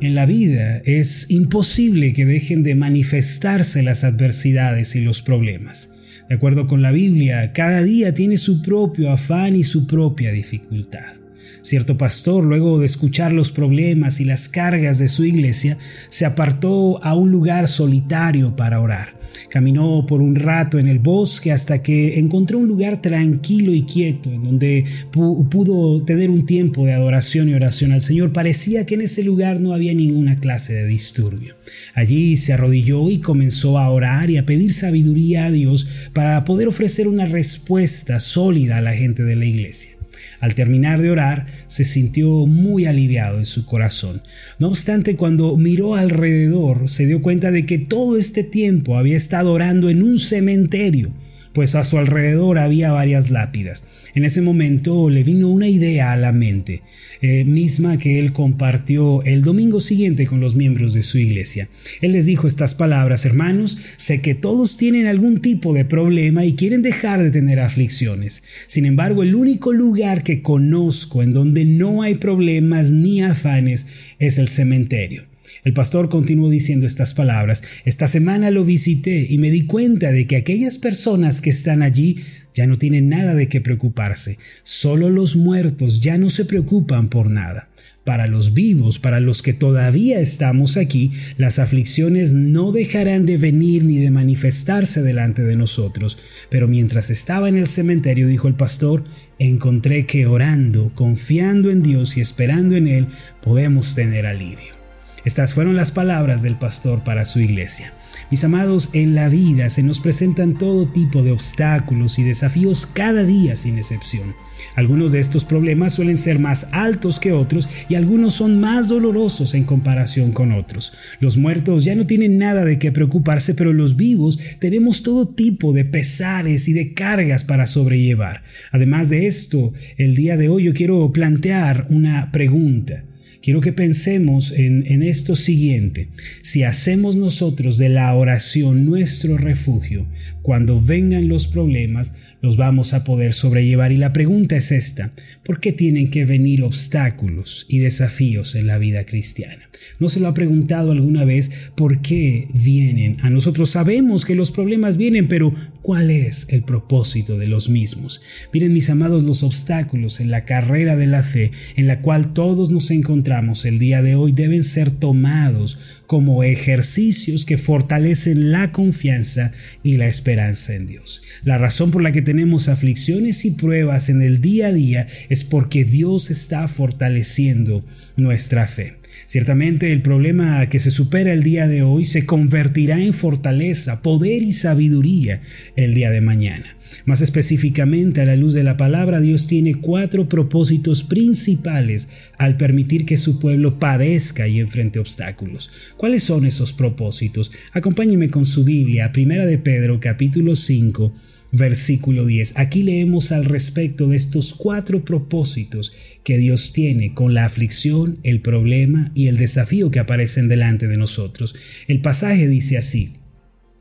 En la vida es imposible que dejen de manifestarse las adversidades y los problemas. De acuerdo con la Biblia, cada día tiene su propio afán y su propia dificultad. Cierto pastor, luego de escuchar los problemas y las cargas de su iglesia, se apartó a un lugar solitario para orar. Caminó por un rato en el bosque hasta que encontró un lugar tranquilo y quieto en donde pudo tener un tiempo de adoración y oración al Señor. Parecía que en ese lugar no había ninguna clase de disturbio. Allí se arrodilló y comenzó a orar y a pedir sabiduría a Dios para poder ofrecer una respuesta sólida a la gente de la iglesia. Al terminar de orar, se sintió muy aliviado en su corazón. No obstante, cuando miró alrededor, se dio cuenta de que todo este tiempo había estado orando en un cementerio pues a su alrededor había varias lápidas. En ese momento le vino una idea a la mente, eh, misma que él compartió el domingo siguiente con los miembros de su iglesia. Él les dijo estas palabras, hermanos, sé que todos tienen algún tipo de problema y quieren dejar de tener aflicciones. Sin embargo, el único lugar que conozco en donde no hay problemas ni afanes es el cementerio. El pastor continuó diciendo estas palabras. Esta semana lo visité y me di cuenta de que aquellas personas que están allí ya no tienen nada de qué preocuparse. Solo los muertos ya no se preocupan por nada. Para los vivos, para los que todavía estamos aquí, las aflicciones no dejarán de venir ni de manifestarse delante de nosotros. Pero mientras estaba en el cementerio, dijo el pastor, encontré que orando, confiando en Dios y esperando en Él, podemos tener alivio. Estas fueron las palabras del pastor para su iglesia. Mis amados, en la vida se nos presentan todo tipo de obstáculos y desafíos cada día sin excepción. Algunos de estos problemas suelen ser más altos que otros y algunos son más dolorosos en comparación con otros. Los muertos ya no tienen nada de qué preocuparse, pero los vivos tenemos todo tipo de pesares y de cargas para sobrellevar. Además de esto, el día de hoy yo quiero plantear una pregunta quiero que pensemos en, esto siguiente. Si hacemos nosotros de la oración nuestro refugio, cuando vengan los problemas, los vamos a poder sobrellevar. Y la pregunta es esta, ¿por qué tienen que venir obstáculos y desafíos en la vida cristiana? ¿No se lo ha preguntado alguna vez por qué vienen? A nosotros sabemos que los problemas vienen, pero ¿cuál es el propósito de los mismos? Miren mis amados los obstáculos en la carrera de la fe en la cual todos nos encontramos el día de hoy deben ser tomados como ejercicios que fortalecen la confianza y la esperanza en Dios. La razón por la que tenemos aflicciones y pruebas en el día a día es porque Dios está fortaleciendo nuestra fe. Ciertamente el problema que se supera el día de hoy se convertirá en fortaleza, poder y sabiduría el día de mañana. Más específicamente, a la luz de la palabra, Dios tiene cuatro propósitos principales al permitir que su pueblo padezca y enfrente obstáculos. ¿Cuáles son esos propósitos? Acompáñeme con su Biblia, Primera de Pedro, capítulo 5, versículo 10. Aquí leemos al respecto de estos cuatro propósitos que Dios tiene con la aflicción, el problema y el desafío que aparecen delante de nosotros. El pasaje dice así,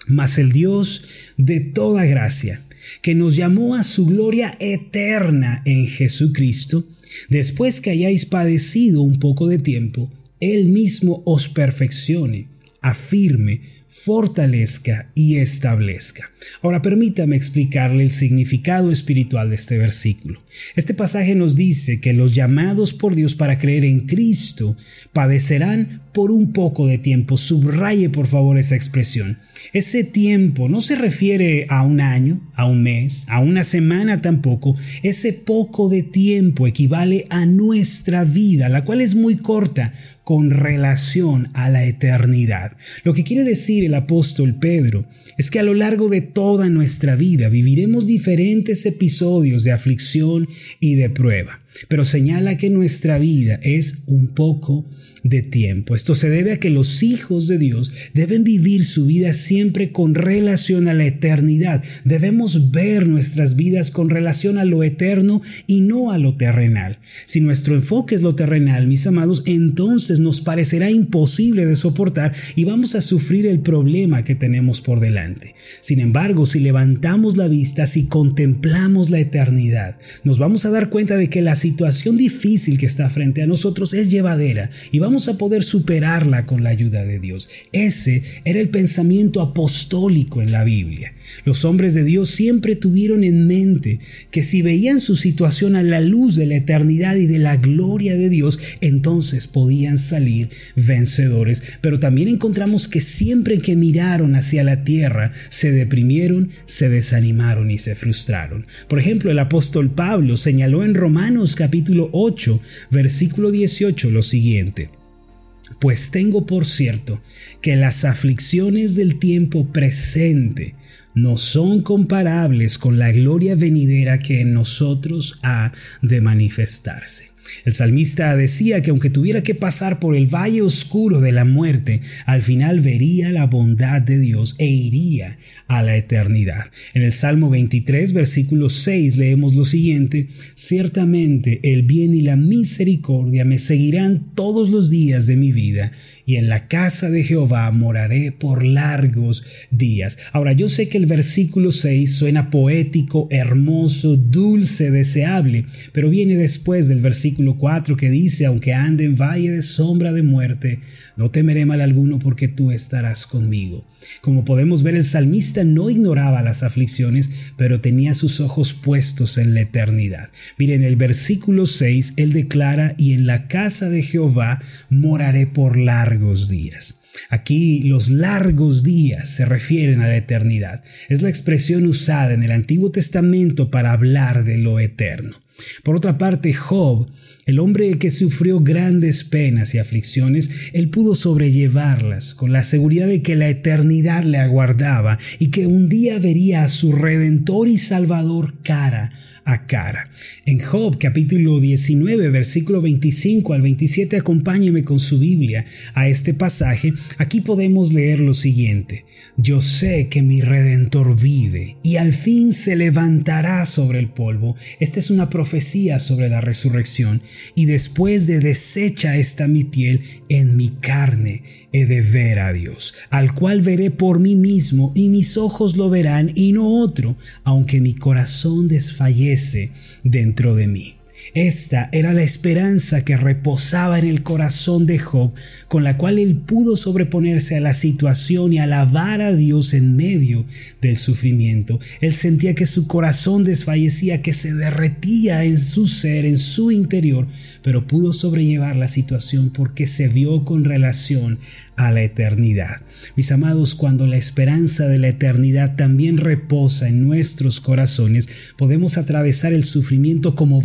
mas el Dios de toda gracia, que nos llamó a su gloria eterna en Jesucristo, después que hayáis padecido un poco de tiempo, Él mismo os perfeccione, afirme, fortalezca y establezca. Ahora permítame explicarle el significado espiritual de este versículo. Este pasaje nos dice que los llamados por Dios para creer en Cristo padecerán por un poco de tiempo. Subraye por favor esa expresión. Ese tiempo no se refiere a un año, a un mes, a una semana tampoco. Ese poco de tiempo equivale a nuestra vida, la cual es muy corta con relación a la eternidad. Lo que quiere decir el apóstol Pedro es que a lo largo de toda nuestra vida viviremos diferentes episodios de aflicción y de prueba, pero señala que nuestra vida es un poco de tiempo. Esto se debe a que los hijos de Dios deben vivir su vida siempre con relación a la eternidad. Debemos ver nuestras vidas con relación a lo eterno y no a lo terrenal. Si nuestro enfoque es lo terrenal, mis amados, entonces nos parecerá imposible de soportar y vamos a sufrir el problema que tenemos por delante. Sin embargo, si levantamos la vista, si contemplamos la eternidad, nos vamos a dar cuenta de que la situación difícil que está frente a nosotros es llevadera y vamos a poder superarla con la ayuda de Dios. Ese era el pensamiento apostólico en la Biblia. Los hombres de Dios siempre tuvieron en mente que si veían su situación a la luz de la eternidad y de la gloria de Dios, entonces podían salir vencedores. Pero también encontramos que siempre que miraron hacia la tierra, se deprimieron, se desanimaron y se frustraron. Por ejemplo, el apóstol Pablo señaló en Romanos capítulo 8, versículo 18 lo siguiente. Pues tengo por cierto que las aflicciones del tiempo presente no son comparables con la gloria venidera que en nosotros ha de manifestarse. El salmista decía que aunque tuviera que pasar por el valle oscuro de la muerte, al final vería la bondad de Dios e iría a la eternidad. En el Salmo 23, versículo 6 leemos lo siguiente, Ciertamente el bien y la misericordia me seguirán todos los días de mi vida, y en la casa de Jehová moraré por largos días. Ahora yo sé que el versículo 6 suena poético, hermoso, dulce, deseable, pero viene después del versículo 4 que dice, aunque ande en valle de sombra de muerte, no temeré mal alguno porque tú estarás conmigo. Como podemos ver, el salmista no ignoraba las aflicciones, pero tenía sus ojos puestos en la eternidad. Miren, el versículo 6, él declara, y en la casa de Jehová moraré por largos días. Aquí los largos días se refieren a la eternidad. Es la expresión usada en el Antiguo Testamento para hablar de lo eterno. Por otra parte, Job, el hombre que sufrió grandes penas y aflicciones, él pudo sobrellevarlas con la seguridad de que la eternidad le aguardaba y que un día vería a su Redentor y Salvador cara a cara. En Job capítulo 19 versículo 25 al 27 acompáñeme con su Biblia a este pasaje. Aquí podemos leer lo siguiente. Yo sé que mi Redentor vive y al fin se levantará sobre el polvo. Esta es una profecía sobre la resurrección. Y después de deshecha esta mi piel, en mi carne he de ver a Dios, al cual veré por mí mismo y mis ojos lo verán y no otro, aunque mi corazón desfallece dentro de mí. Esta era la esperanza que reposaba en el corazón de Job, con la cual él pudo sobreponerse a la situación y alabar a Dios en medio del sufrimiento. Él sentía que su corazón desfallecía, que se derretía en su ser, en su interior, pero pudo sobrellevar la situación porque se vio con relación a la eternidad. Mis amados, cuando la esperanza de la eternidad también reposa en nuestros corazones, podemos atravesar el sufrimiento como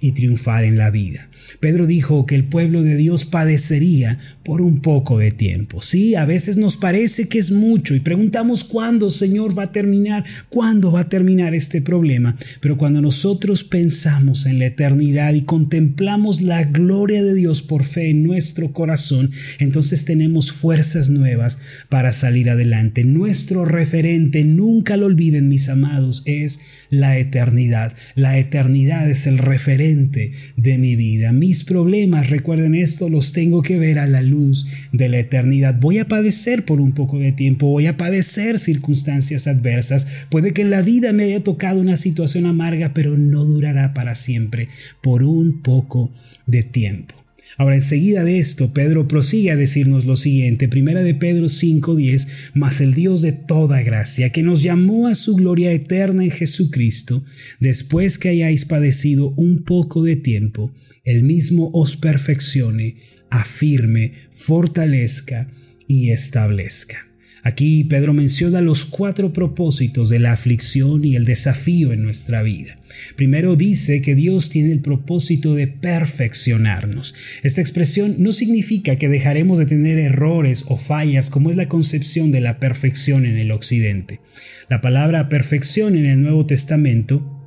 y triunfar en la vida. Pedro dijo que el pueblo de Dios padecería por un poco de tiempo. Sí, a veces nos parece que es mucho y preguntamos cuándo, Señor, va a terminar, cuándo va a terminar este problema. Pero cuando nosotros pensamos en la eternidad y contemplamos la gloria de Dios por fe en nuestro corazón, entonces tenemos fuerzas nuevas para salir adelante. Nuestro referente, nunca lo olviden mis amados, es la eternidad. La eternidad es el referente de mi vida. Mis problemas, recuerden esto, los tengo que ver a la luz de la eternidad. Voy a padecer por un poco de tiempo, voy a padecer circunstancias adversas. Puede que en la vida me haya tocado una situación amarga, pero no durará para siempre, por un poco de tiempo. Ahora, enseguida de esto, Pedro prosigue a decirnos lo siguiente, primera de Pedro 5:10, mas el Dios de toda gracia, que nos llamó a su gloria eterna en Jesucristo, después que hayáis padecido un poco de tiempo, el mismo os perfeccione, afirme, fortalezca y establezca. Aquí Pedro menciona los cuatro propósitos de la aflicción y el desafío en nuestra vida. Primero dice que Dios tiene el propósito de perfeccionarnos. Esta expresión no significa que dejaremos de tener errores o fallas como es la concepción de la perfección en el occidente. La palabra perfección en el Nuevo Testamento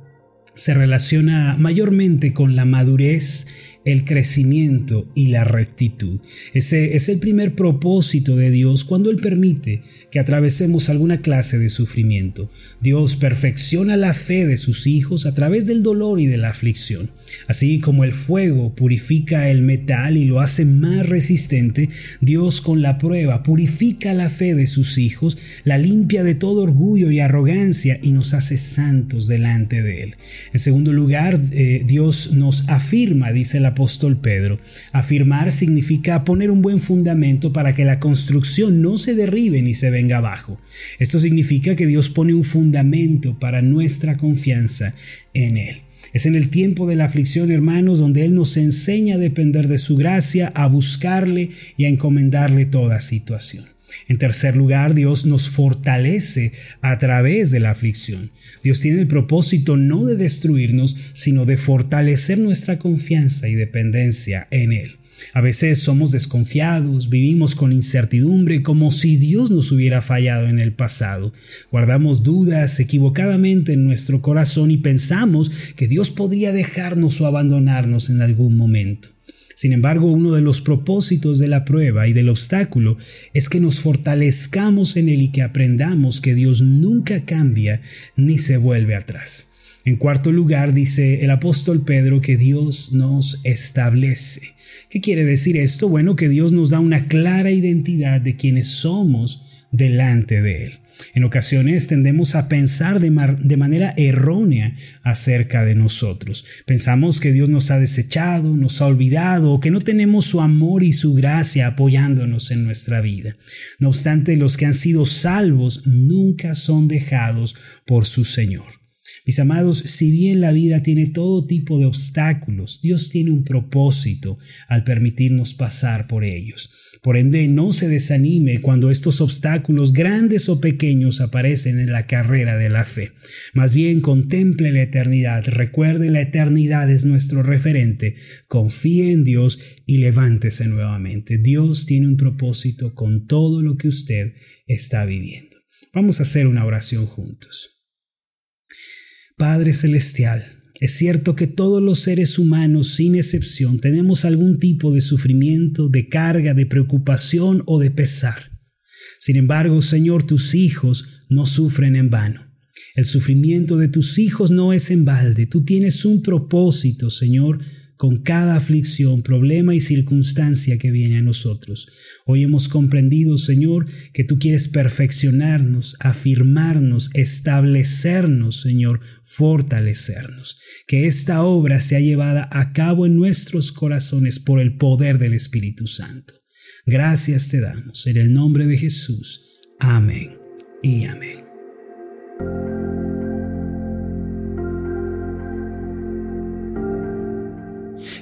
se relaciona mayormente con la madurez, el crecimiento y la rectitud. Ese es el primer propósito de Dios cuando Él permite que atravesemos alguna clase de sufrimiento. Dios perfecciona la fe de sus hijos a través del dolor y de la aflicción. Así como el fuego purifica el metal y lo hace más resistente, Dios con la prueba purifica la fe de sus hijos, la limpia de todo orgullo y arrogancia y nos hace santos delante de Él. En segundo lugar, eh, Dios nos afirma, dice la apóstol Pedro. Afirmar significa poner un buen fundamento para que la construcción no se derribe ni se venga abajo. Esto significa que Dios pone un fundamento para nuestra confianza en Él. Es en el tiempo de la aflicción, hermanos, donde Él nos enseña a depender de su gracia, a buscarle y a encomendarle toda situación. En tercer lugar, Dios nos fortalece a través de la aflicción. Dios tiene el propósito no de destruirnos, sino de fortalecer nuestra confianza y dependencia en Él. A veces somos desconfiados, vivimos con incertidumbre como si Dios nos hubiera fallado en el pasado. Guardamos dudas equivocadamente en nuestro corazón y pensamos que Dios podría dejarnos o abandonarnos en algún momento. Sin embargo, uno de los propósitos de la prueba y del obstáculo es que nos fortalezcamos en él y que aprendamos que Dios nunca cambia ni se vuelve atrás. En cuarto lugar, dice el apóstol Pedro que Dios nos establece. ¿Qué quiere decir esto? Bueno, que Dios nos da una clara identidad de quienes somos delante de Él. En ocasiones tendemos a pensar de, de, manera errónea acerca de nosotros. Pensamos que Dios nos ha desechado, nos ha olvidado o que no tenemos su amor y su gracia apoyándonos en nuestra vida. No obstante, los que han sido salvos nunca son dejados por su Señor. Mis amados, si bien la vida tiene todo tipo de obstáculos, Dios tiene un propósito al permitirnos pasar por ellos. Por ende, no se desanime cuando estos obstáculos, grandes o pequeños, aparecen en la carrera de la fe. Más bien, contemple la eternidad, recuerde la eternidad es nuestro referente, confíe en Dios y levántese nuevamente. Dios tiene un propósito con todo lo que usted está viviendo. Vamos a hacer una oración juntos. Padre Celestial, es cierto que todos los seres humanos, sin excepción, tenemos algún tipo de sufrimiento, de carga, de preocupación o de pesar. Sin embargo, Señor, tus hijos no sufren en vano. El sufrimiento de tus hijos no es en balde. Tú tienes un propósito, Señor, con cada aflicción, problema y circunstancia que viene a nosotros. Hoy hemos comprendido, Señor, que tú quieres perfeccionarnos, afirmarnos, establecernos, Señor, fortalecernos. Que esta obra sea llevada a cabo en nuestros corazones por el poder del Espíritu Santo. Gracias te damos en el nombre de Jesús. Amén y amén.